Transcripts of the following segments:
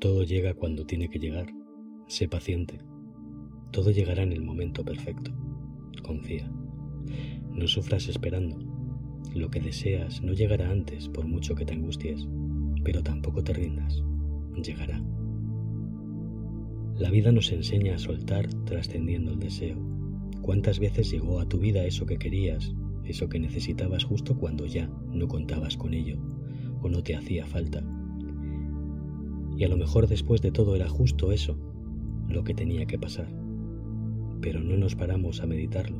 Todo llega cuando tiene que llegar. Sé paciente. Todo llegará en el momento perfecto. Confía. No sufras esperando. Lo que deseas no llegará antes por mucho que te angusties, pero tampoco te rindas. Llegará. La vida nos enseña a soltar trascendiendo el deseo. ¿Cuántas veces llegó a tu vida eso que querías, eso que necesitabas justo cuando ya no contabas con ello o no te hacía falta? Y a lo mejor después de todo era justo eso, lo que tenía que pasar. Pero no nos paramos a meditarlo.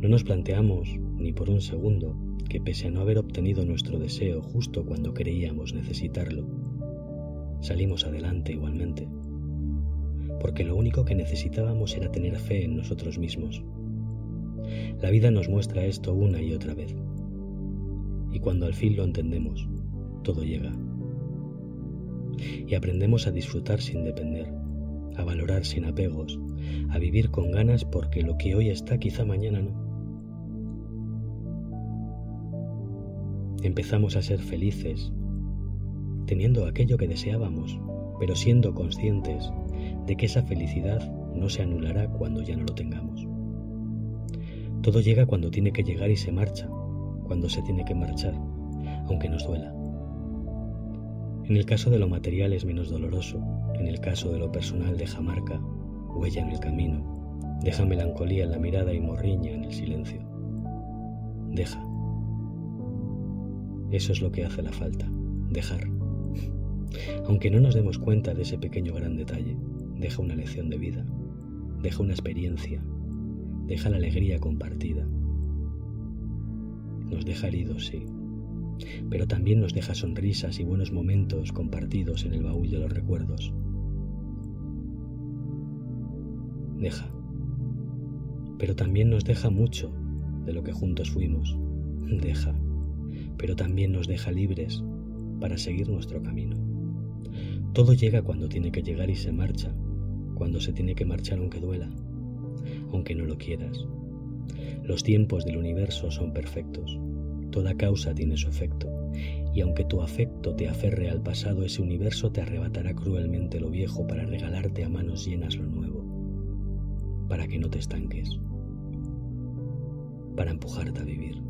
No nos planteamos ni por un segundo que pese a no haber obtenido nuestro deseo justo cuando creíamos necesitarlo, salimos adelante igualmente porque lo único que necesitábamos era tener fe en nosotros mismos. La vida nos muestra esto una y otra vez. Y cuando al fin lo entendemos, todo llega. Y aprendemos a disfrutar sin depender, a valorar sin apegos, a vivir con ganas porque lo que hoy está quizá mañana no. Empezamos a ser felices, teniendo aquello que deseábamos, pero siendo conscientes de que esa felicidad no se anulará cuando ya no lo tengamos. Todo llega cuando tiene que llegar y se marcha, cuando se tiene que marchar, aunque nos duela. En el caso de lo material es menos doloroso, en el caso de lo personal deja marca, huella en el camino, deja melancolía en la mirada y morriña en el silencio. Deja. Eso es lo que hace la falta, dejar. Aunque no nos demos cuenta de ese pequeño gran detalle, deja una lección de vida, deja una experiencia, deja la alegría compartida. Nos deja heridos, sí, pero también nos deja sonrisas y buenos momentos compartidos en el baúl de los recuerdos. Deja, pero también nos deja mucho de lo que juntos fuimos. Deja, pero también nos deja libres para seguir nuestro camino. Todo llega cuando tiene que llegar y se marcha cuando se tiene que marchar aunque duela, aunque no lo quieras. Los tiempos del universo son perfectos, toda causa tiene su efecto, y aunque tu afecto te aferre al pasado, ese universo te arrebatará cruelmente lo viejo para regalarte a manos llenas lo nuevo, para que no te estanques, para empujarte a vivir.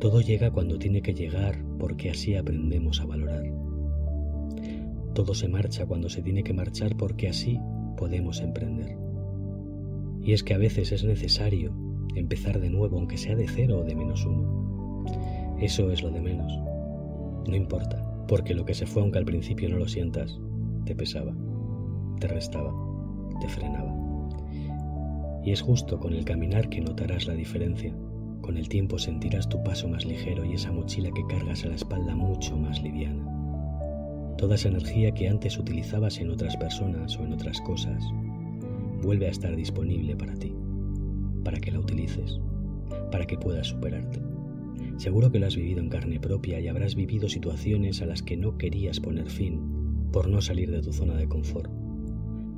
Todo llega cuando tiene que llegar porque así aprendemos a valorar. Todo se marcha cuando se tiene que marchar porque así podemos emprender. Y es que a veces es necesario empezar de nuevo, aunque sea de cero o de menos uno. Eso es lo de menos. No importa, porque lo que se fue aunque al principio no lo sientas, te pesaba, te restaba, te frenaba. Y es justo con el caminar que notarás la diferencia. Con el tiempo sentirás tu paso más ligero y esa mochila que cargas a la espalda mucho más liviana. Toda esa energía que antes utilizabas en otras personas o en otras cosas vuelve a estar disponible para ti, para que la utilices, para que puedas superarte. Seguro que lo has vivido en carne propia y habrás vivido situaciones a las que no querías poner fin por no salir de tu zona de confort,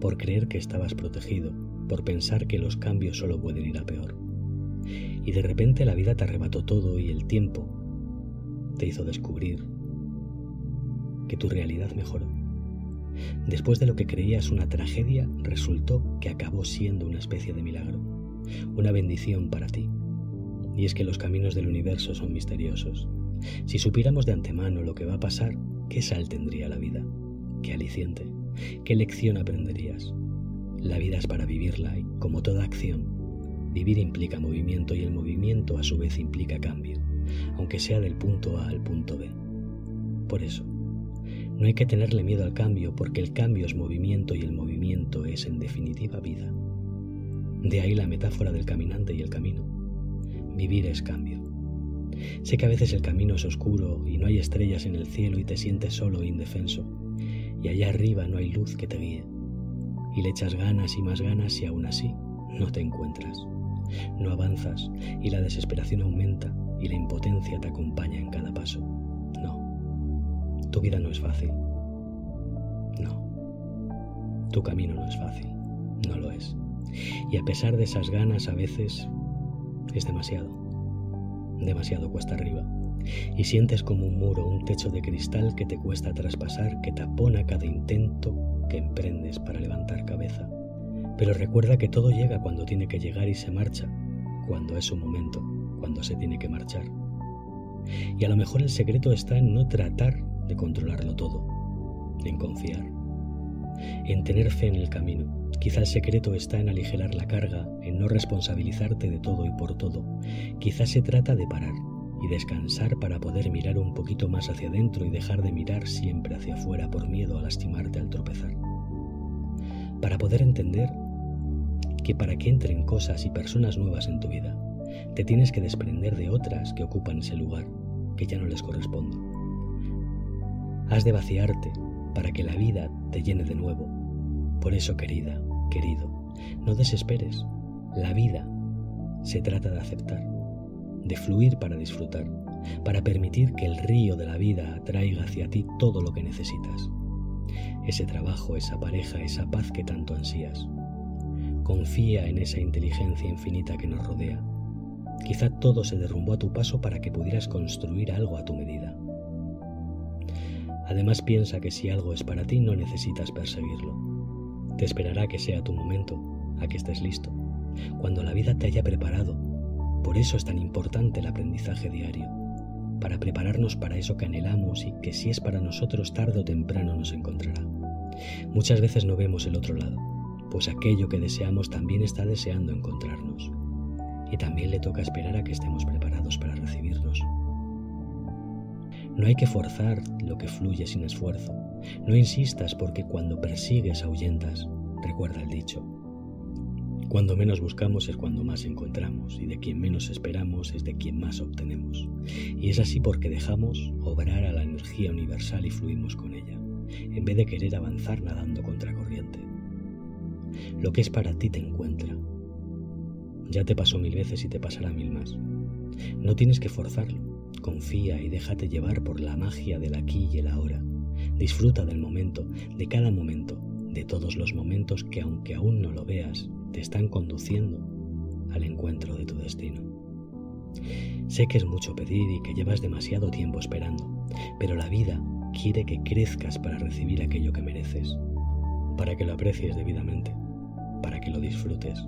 por creer que estabas protegido, por pensar que los cambios solo pueden ir a peor. Y de repente la vida te arrebató todo y el tiempo te hizo descubrir que tu realidad mejoró. Después de lo que creías una tragedia, resultó que acabó siendo una especie de milagro, una bendición para ti. Y es que los caminos del universo son misteriosos. Si supiéramos de antemano lo que va a pasar, ¿qué sal tendría la vida? ¿Qué aliciente? ¿Qué lección aprenderías? La vida es para vivirla y, como toda acción, vivir implica movimiento y el movimiento a su vez implica cambio, aunque sea del punto A al punto B. Por eso, no hay que tenerle miedo al cambio porque el cambio es movimiento y el movimiento es en definitiva vida. De ahí la metáfora del caminante y el camino. Vivir es cambio. Sé que a veces el camino es oscuro y no hay estrellas en el cielo y te sientes solo e indefenso. Y allá arriba no hay luz que te guíe. Y le echas ganas y más ganas y aún así no te encuentras. No avanzas y la desesperación aumenta y la impotencia te acompaña en cada paso. Tu vida no es fácil. No. Tu camino no es fácil. No lo es. Y a pesar de esas ganas a veces es demasiado. Demasiado cuesta arriba. y sientes como un muro, un techo de cristal que te cuesta traspasar, que tapona cada intento que emprendes para levantar cabeza. Pero recuerda que todo llega cuando tiene que llegar y se marcha, cuando es su momento, cuando se tiene que marchar. Y a lo mejor el secreto está en no tratar de controlarlo todo, en confiar, en tener fe en el camino. Quizá el secreto está en aligerar la carga, en no responsabilizarte de todo y por todo. Quizá se trata de parar y descansar para poder mirar un poquito más hacia adentro y dejar de mirar siempre hacia afuera por miedo a lastimarte al tropezar. Para poder entender que para que entren cosas y personas nuevas en tu vida, te tienes que desprender de otras que ocupan ese lugar, que ya no les corresponde. Has de vaciarte para que la vida te llene de nuevo. Por eso, querida, querido, no desesperes. La vida se trata de aceptar, de fluir para disfrutar, para permitir que el río de la vida atraiga hacia ti todo lo que necesitas. Ese trabajo, esa pareja, esa paz que tanto ansías. Confía en esa inteligencia infinita que nos rodea. Quizá todo se derrumbó a tu paso para que pudieras construir algo a tu medida. Además piensa que si algo es para ti no necesitas perseguirlo. Te esperará que sea tu momento, a que estés listo, cuando la vida te haya preparado. Por eso es tan importante el aprendizaje diario, para prepararnos para eso que anhelamos y que si es para nosotros tarde o temprano nos encontrará. Muchas veces no vemos el otro lado, pues aquello que deseamos también está deseando encontrarnos. Y también le toca esperar a que estemos preparados para recibirnos. No hay que forzar lo que fluye sin esfuerzo. No insistas porque cuando persigues ahuyentas. Recuerda el dicho. Cuando menos buscamos es cuando más encontramos y de quien menos esperamos es de quien más obtenemos. Y es así porque dejamos obrar a la energía universal y fluimos con ella, en vez de querer avanzar nadando contra corriente. Lo que es para ti te encuentra. Ya te pasó mil veces y te pasará mil más. No tienes que forzarlo Confía y déjate llevar por la magia del aquí y el ahora. Disfruta del momento, de cada momento, de todos los momentos que aunque aún no lo veas, te están conduciendo al encuentro de tu destino. Sé que es mucho pedir y que llevas demasiado tiempo esperando, pero la vida quiere que crezcas para recibir aquello que mereces, para que lo aprecies debidamente, para que lo disfrutes,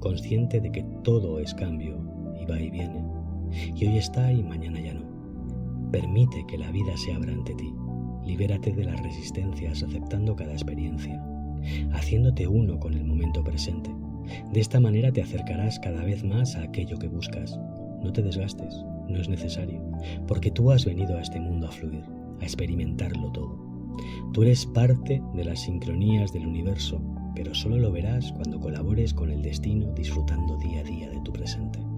consciente de que todo es cambio y va y viene y hoy está y mañana ya no. Permite que la vida se abra ante ti. Libérate de las resistencias aceptando cada experiencia, haciéndote uno con el momento presente. De esta manera te acercarás cada vez más a aquello que buscas. No te desgastes, no es necesario, porque tú has venido a este mundo a fluir, a experimentarlo todo. Tú eres parte de las sincronías del universo, pero solo lo verás cuando colabores con el destino disfrutando día a día de tu presente.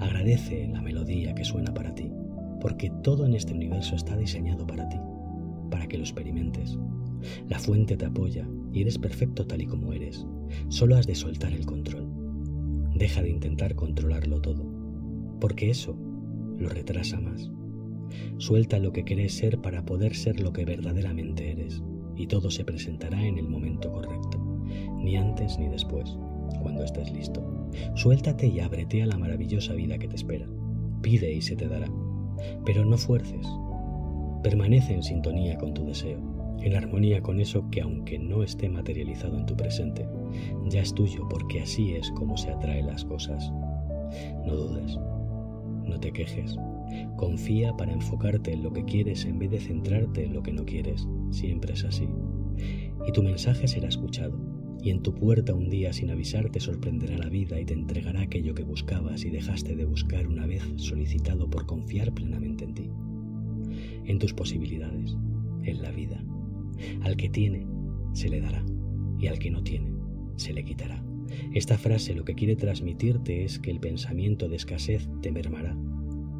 Agradece la melodía que suena para ti, porque todo en este universo está diseñado para ti, para que lo experimentes. La fuente te apoya y eres perfecto tal y como eres. Solo has de soltar el control. Deja de intentar controlarlo todo, porque eso lo retrasa más. Suelta lo que querés ser para poder ser lo que verdaderamente eres, y todo se presentará en el momento correcto, ni antes ni después, cuando estés listo. Suéltate y ábrete a la maravillosa vida que te espera. Pide y se te dará. Pero no fuerces. Permanece en sintonía con tu deseo, en armonía con eso que aunque no esté materializado en tu presente, ya es tuyo porque así es como se atraen las cosas. No dudes, no te quejes, confía para enfocarte en lo que quieres en vez de centrarte en lo que no quieres, siempre es así. Y tu mensaje será escuchado y en tu puerta un día sin avisar te sorprenderá la vida y te entregará aquello que buscabas y dejaste de buscar una vez solicitado por confiar plenamente en ti, en tus posibilidades, en la vida. Al que tiene, se le dará, y al que no tiene, se le quitará. Esta frase lo que quiere transmitirte es que el pensamiento de escasez te mermará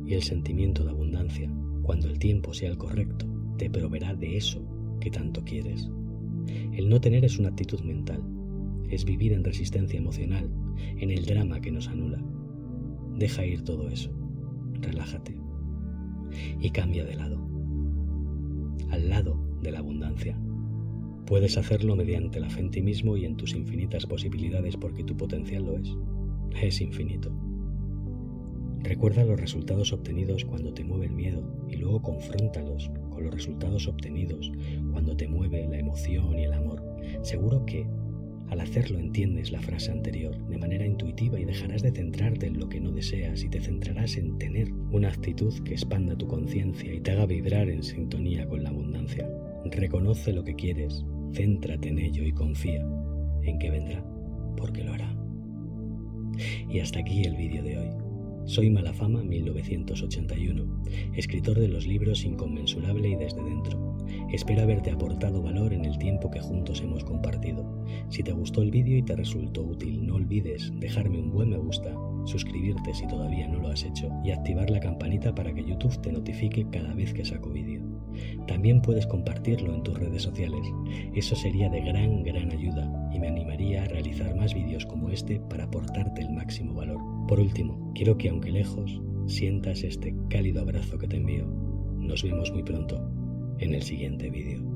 y el sentimiento de abundancia, cuando el tiempo sea el correcto, te proveerá de eso que tanto quieres. El no tener es una actitud mental, es vivir en resistencia emocional, en el drama que nos anula. Deja ir todo eso, relájate y cambia de lado, al lado de la abundancia. Puedes hacerlo mediante la fe en ti mismo y en tus infinitas posibilidades porque tu potencial lo es, es infinito. Recuerda los resultados obtenidos cuando te mueve el miedo y luego confróntalos con los resultados obtenidos cuando y el amor. Seguro que al hacerlo entiendes la frase anterior de manera intuitiva y dejarás de centrarte en lo que no deseas y te centrarás en tener una actitud que expanda tu conciencia y te haga vibrar en sintonía con la abundancia. Reconoce lo que quieres, céntrate en ello y confía en que vendrá, porque lo hará. Y hasta aquí el vídeo de hoy. Soy Malafama 1981, escritor de los libros Inconmensurable y Desde Dentro. Espero haberte aportado valor en el tiempo que juntos hemos compartido. Si te gustó el vídeo y te resultó útil, no olvides dejarme un buen me gusta, suscribirte si todavía no lo has hecho y activar la campanita para que YouTube te notifique cada vez que saco vídeo. También puedes compartirlo en tus redes sociales. Eso sería de gran, gran ayuda me animaría a realizar más vídeos como este para aportarte el máximo valor. Por último, quiero que aunque lejos, sientas este cálido abrazo que te envío. Nos vemos muy pronto en el siguiente vídeo.